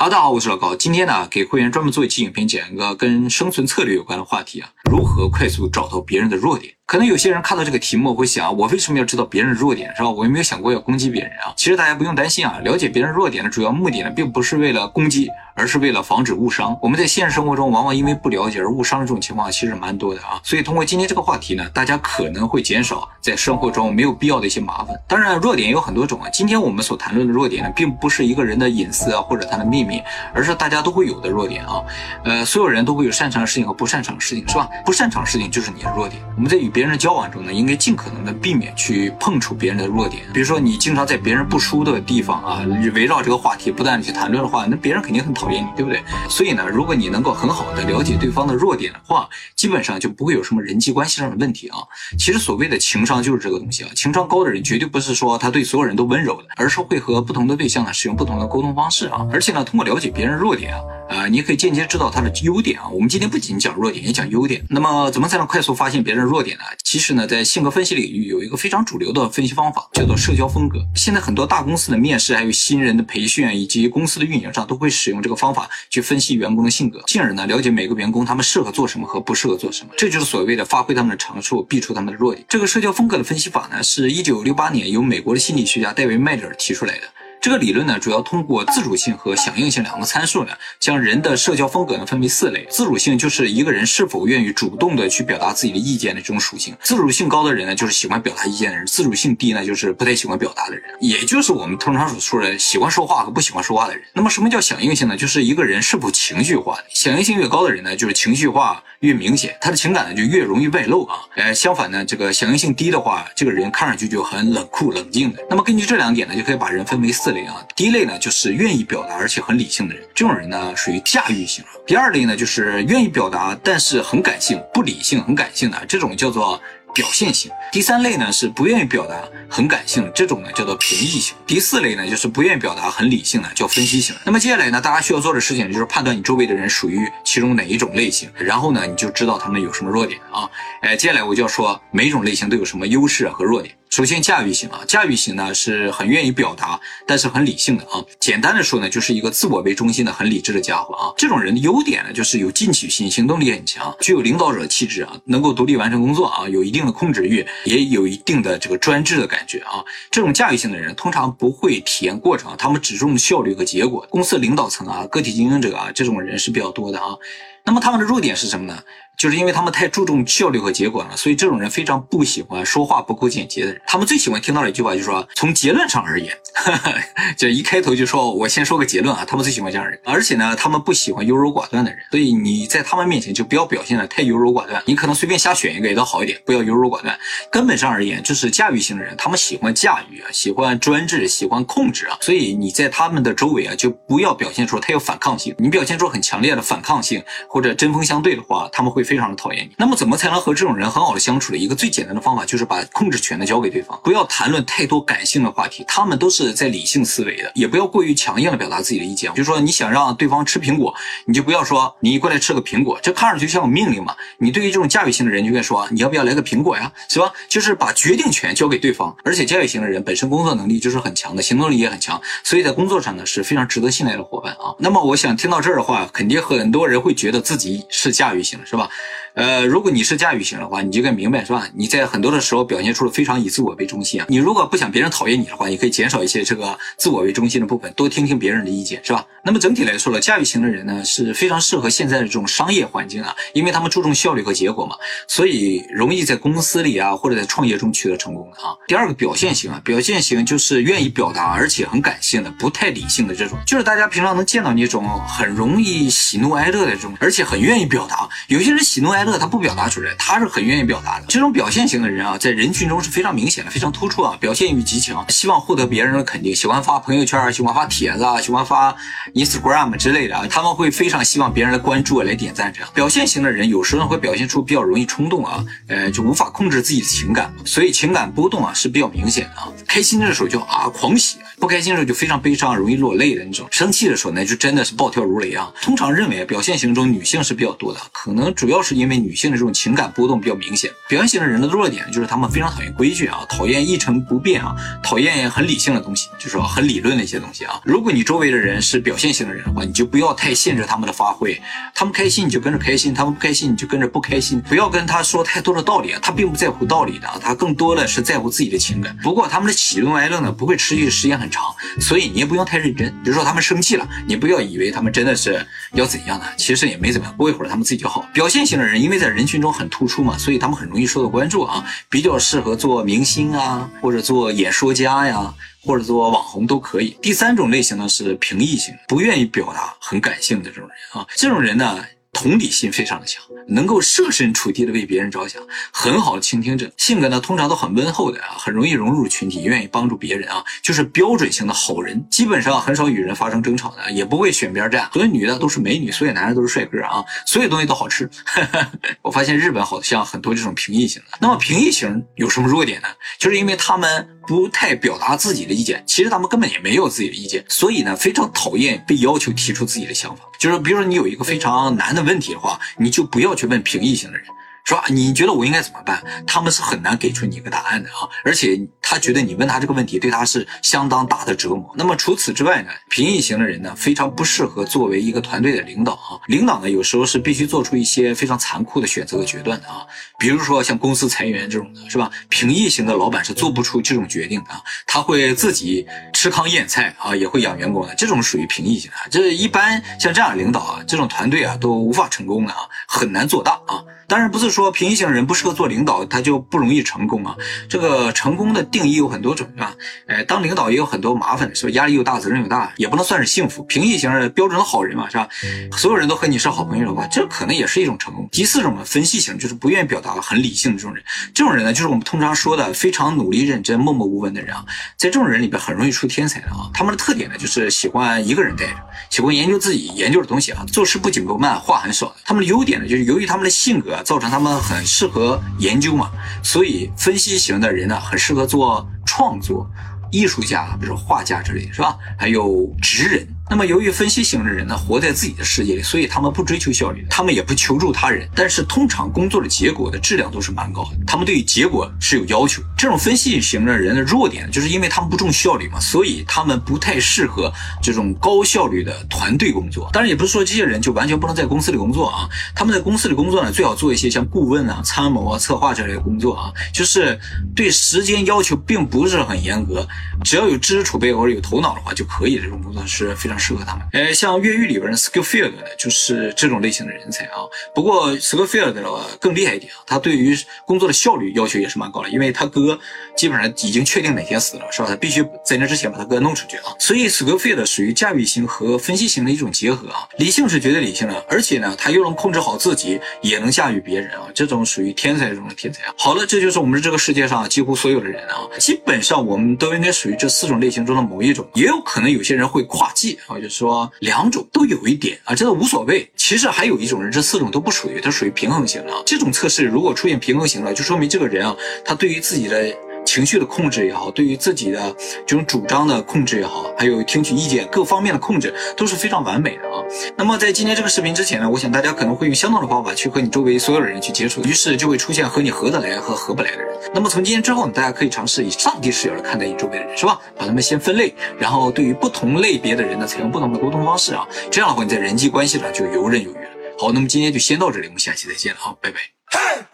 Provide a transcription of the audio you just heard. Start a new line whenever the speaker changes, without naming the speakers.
大家好，我是老高。今天呢，给会员专门做一期影片，讲一个跟生存策略有关的话题啊，如何快速找到别人的弱点。可能有些人看到这个题目会想，我为什么要知道别人的弱点，是吧？我有没有想过要攻击别人啊？其实大家不用担心啊，了解别人弱点的主要目的呢，并不是为了攻击，而是为了防止误伤。我们在现实生活中，往往因为不了解而误伤的这种情况，其实蛮多的啊。所以通过今天这个话题呢，大家可能会减少在生活中没有必要的一些麻烦。当然，弱点有很多种啊。今天我们所谈论的弱点呢，并不是一个人的隐私啊，或者他的秘密，而是大家都会有的弱点啊。呃，所有人都会有擅长的事情和不擅长的事情，是吧？不擅长事情就是你的弱点。我们在与别人的交往中呢。应该尽可能的避免去碰触别人的弱点，比如说你经常在别人不熟的地方啊，围绕这个话题不断的去谈论的话，那别人肯定很讨厌你，对不对？所以呢，如果你能够很好的了解对方的弱点的话，基本上就不会有什么人际关系上的问题啊。其实所谓的情商就是这个东西啊，情商高的人绝对不是说他对所有人都温柔的，而是会和不同的对象呢使用不同的沟通方式啊，而且呢，通过了解别人弱点啊。啊，你可以间接知道他的优点啊。我们今天不仅讲弱点，也讲优点。那么，怎么才能快速发现别人的弱点呢？其实呢，在性格分析领域有一个非常主流的分析方法，叫做社交风格。现在很多大公司的面试，还有新人的培训以及公司的运营上，都会使用这个方法去分析员工的性格，进而呢了解每个员工他们适合做什么和不适合做什么。这就是所谓的发挥他们的长处，避除他们的弱点。这个社交风格的分析法呢，是一九六八年由美国的心理学家戴维·麦德尔提出来的。这个理论呢，主要通过自主性和响应性两个参数呢，将人的社交风格呢分为四类。自主性就是一个人是否愿意主动的去表达自己的意见的这种属性。自主性高的人呢，就是喜欢表达意见的人；自主性低呢，就是不太喜欢表达的人，也就是我们通常所说的喜欢说话和不喜欢说话的人。那么什么叫响应性呢？就是一个人是否情绪化。响应性越高的人呢，就是情绪化越明显，他的情感呢就越容易外露啊。呃，相反呢，这个响应性低的话，这个人看上去就很冷酷冷静的。那么根据这两点呢，就可以把人分为四。类啊，第一类呢就是愿意表达而且很理性的人，这种人呢属于驾驭型。第二类呢就是愿意表达但是很感性、不理性、很感性的，这种叫做表现型。第三类呢是不愿意表达、很感性，这种呢叫做平易型。第四类呢就是不愿意表达、很理性的，叫分析型。那么接下来呢，大家需要做的事情就是判断你周围的人属于其中哪一种类型，然后呢你就知道他们有什么弱点啊。哎，接下来我就要说每一种类型都有什么优势和弱点。首先，驾驭型啊，驾驭型呢是很愿意表达，但是很理性的啊。简单的说呢，就是一个自我为中心的、很理智的家伙啊。这种人的优点呢，就是有进取心，行动力很强，具有领导者气质啊，能够独立完成工作啊，有一定的控制欲，也有一定的这个专制的感觉啊。这种驾驭型的人通常不会体验过程，他们只重效率和结果。公司领导层啊，个体经营者啊，这种人是比较多的啊。那么他们的弱点是什么呢？就是因为他们太注重效率和结果了，所以这种人非常不喜欢说话不够简洁的人。他们最喜欢听到的一句话就是说，从结论上而言，就一开头就说我先说个结论啊。他们最喜欢这样的人，而且呢，他们不喜欢优柔寡断的人。所以你在他们面前就不要表现的太优柔寡断。你可能随便瞎选一个也都好一点，不要优柔寡断。根本上而言，就是驾驭型的人，他们喜欢驾驭啊，喜欢专制，喜欢控制啊。所以你在他们的周围啊，就不要表现出太有反抗性。你表现出很强烈的反抗性或者针锋相对的话，他们会。非常的讨厌你，那么怎么才能和这种人很好的相处的一个最简单的方法，就是把控制权呢交给对方，不要谈论太多感性的话题，他们都是在理性思维的，也不要过于强硬的表达自己的意见。比如说你想让对方吃苹果，你就不要说你过来吃个苹果，这看上去像个命令嘛。你对于这种驾驭型的人，就应该说你要不要来个苹果呀，是吧？就是把决定权交给对方。而且驾驭型的人本身工作能力就是很强的，行动力也很强，所以在工作上呢是非常值得信赖的伙伴啊。那么我想听到这儿的话，肯定很多人会觉得自己是驾驭型，是吧？呃，如果你是驾驭型的话，你就该明白是吧？你在很多的时候表现出了非常以自我为中心啊。你如果不想别人讨厌你的话，你可以减少一些这个自我为中心的部分，多听听别人的意见，是吧？那么整体来说呢，驾驭型的人呢是非常适合现在的这种商业环境啊，因为他们注重效率和结果嘛，所以容易在公司里啊或者在创业中取得成功的啊。第二个表现型啊，表现型就是愿意表达而且很感性的，不太理性的这种，就是大家平常能见到那种很容易喜怒哀乐的这种，而且很愿意表达。有些人喜怒哀快乐他不表达出来。他是很愿意表达的，这种表现型的人啊，在人群中是非常明显的，非常突出啊，表现欲极强，希望获得别人的肯定，喜欢发朋友圈，喜欢发帖子啊，喜欢发 Instagram 之类的啊，他们会非常希望别人的关注来点赞。这样表现型的人有时候会表现出比较容易冲动啊，呃，就无法控制自己的情感，所以情感波动啊是比较明显的啊。开心的时候就啊狂喜，不开心的时候就非常悲伤，容易落泪的那种。生气的时候呢，就真的是暴跳如雷啊。通常认为表现型中女性是比较多的，可能主要是因为因为女性的这种情感波动比较明显。表现型的人的弱点就是他们非常讨厌规矩啊，讨厌一成不变啊，讨厌很理性的东西，就是说很理论的一些东西啊。如果你周围的人是表现型的人的话，你就不要太限制他们的发挥，他们开心你就跟着开心，他们不开心你就跟着不开心，不要跟他说太多的道理啊，他并不在乎道理的，他更多的是在乎自己的情感。不过他们的喜怒哀乐呢，不会持续时间很长，所以你也不用太认真。比如说他们生气了，你不要以为他们真的是要怎样呢，其实也没怎么样，过一会儿他们自己就好。表现型的人因为在人群中很突出嘛，所以他们很容易受到关注啊，比较适合做明星啊，或者做演说家呀，或者做网红都可以。第三种类型呢是平易型，不愿意表达很感性的这种人啊，这种人呢。同理心非常的强，能够设身处地的为别人着想，很好的倾听者，性格呢通常都很温厚的啊，很容易融入群体，愿意帮助别人啊，就是标准型的好人，基本上很少与人发生争吵的，也不会选边站。所有女的都是美女，所有男人都是帅哥啊，所有东西都好吃。我发现日本好像很多这种平易型的，那么平易型有什么弱点呢？就是因为他们不太表达自己的意见，其实他们根本也没有自己的意见，所以呢非常讨厌被要求提出自己的想法。就是比如说你有一个非常难的问问题的话，你就不要去问平易型的人。是吧？你觉得我应该怎么办？他们是很难给出你一个答案的啊！而且他觉得你问他这个问题对他是相当大的折磨。那么除此之外呢，平易型的人呢，非常不适合作为一个团队的领导啊。领导呢，有时候是必须做出一些非常残酷的选择和决断的啊。比如说像公司裁员这种的，是吧？平易型的老板是做不出这种决定的啊。他会自己吃糠咽菜啊，也会养员工的，这种属于平易型的。这一般像这样领导啊，这种团队啊都无法成功的啊，很难做大啊。当然不是说平易型人不适合做领导，他就不容易成功啊。这个成功的定义有很多种，是吧？当领导也有很多麻烦，是吧？压力又大，责任又大，也不能算是幸福。平易型的标准的好人嘛，是吧？所有人都和你是好朋友的话，这可能也是一种成功。第四种呢，分析型，就是不愿意表达很理性的这种人。这种人呢，就是我们通常说的非常努力认真、默默无闻的人啊。在这种人里边，很容易出天才的啊。他们的特点呢，就是喜欢一个人待着，喜欢研究自己研究的东西啊，做事不紧不慢，话很少。他们的优点呢，就是由于他们的性格。造成他们很适合研究嘛，所以分析型的人呢，很适合做创作，艺术家，比如说画家之类，是吧？还有职人。那么，由于分析型的人呢，活在自己的世界里，所以他们不追求效率，他们也不求助他人，但是通常工作的结果的质量都是蛮高的。他们对于结果是有要求。这种分析型的人的弱点，就是因为他们不重效率嘛，所以他们不太适合这种高效率的团队工作。当然，也不是说这些人就完全不能在公司里工作啊。他们在公司里工作呢，最好做一些像顾问啊、参谋啊、策划这类的工作啊，就是对时间要求并不是很严格，只要有知识储备或者有头脑的话就可以。这种工作是非常。适合他们，呃，像越狱里边的 Skillfield 呢，就是这种类型的人才啊。不过 Skillfield 的更厉害一点啊，他对于工作的效率要求也是蛮高的，因为他哥基本上已经确定哪天死了，是吧？他必须在那之前把他哥弄出去啊。所以 Skillfield 属于驾驭型和分析型的一种结合啊。理性是绝对理性的，而且呢，他又能控制好自己，也能驾驭别人啊。这种属于天才中的天才啊。好了，这就是我们这个世界上几乎所有的人啊，基本上我们都应该属于这四种类型中的某一种，也有可能有些人会跨界。我，就说两种都有一点啊，这都无所谓。其实还有一种人，这四种都不属于，他属于平衡型的。这种测试如果出现平衡型了，就说明这个人啊，他对于自己的情绪的控制也好，对于自己的这种主张的控制也好，还有听取意见各方面的控制都是非常完美的啊。那么在今天这个视频之前呢，我想大家可能会用相同的方法去和你周围所有的人去接触，于是就会出现和你合得来和合不来的人。那么从今天之后呢，大家可以尝试以上帝视角来看待你周围的人，是吧？把他们先分类，然后对于不同类别的人呢，采用不同的沟通方式啊，这样的话你在人际关系上就游刃有余了。好，那么今天就先到这里，我们下期再见了啊，拜拜。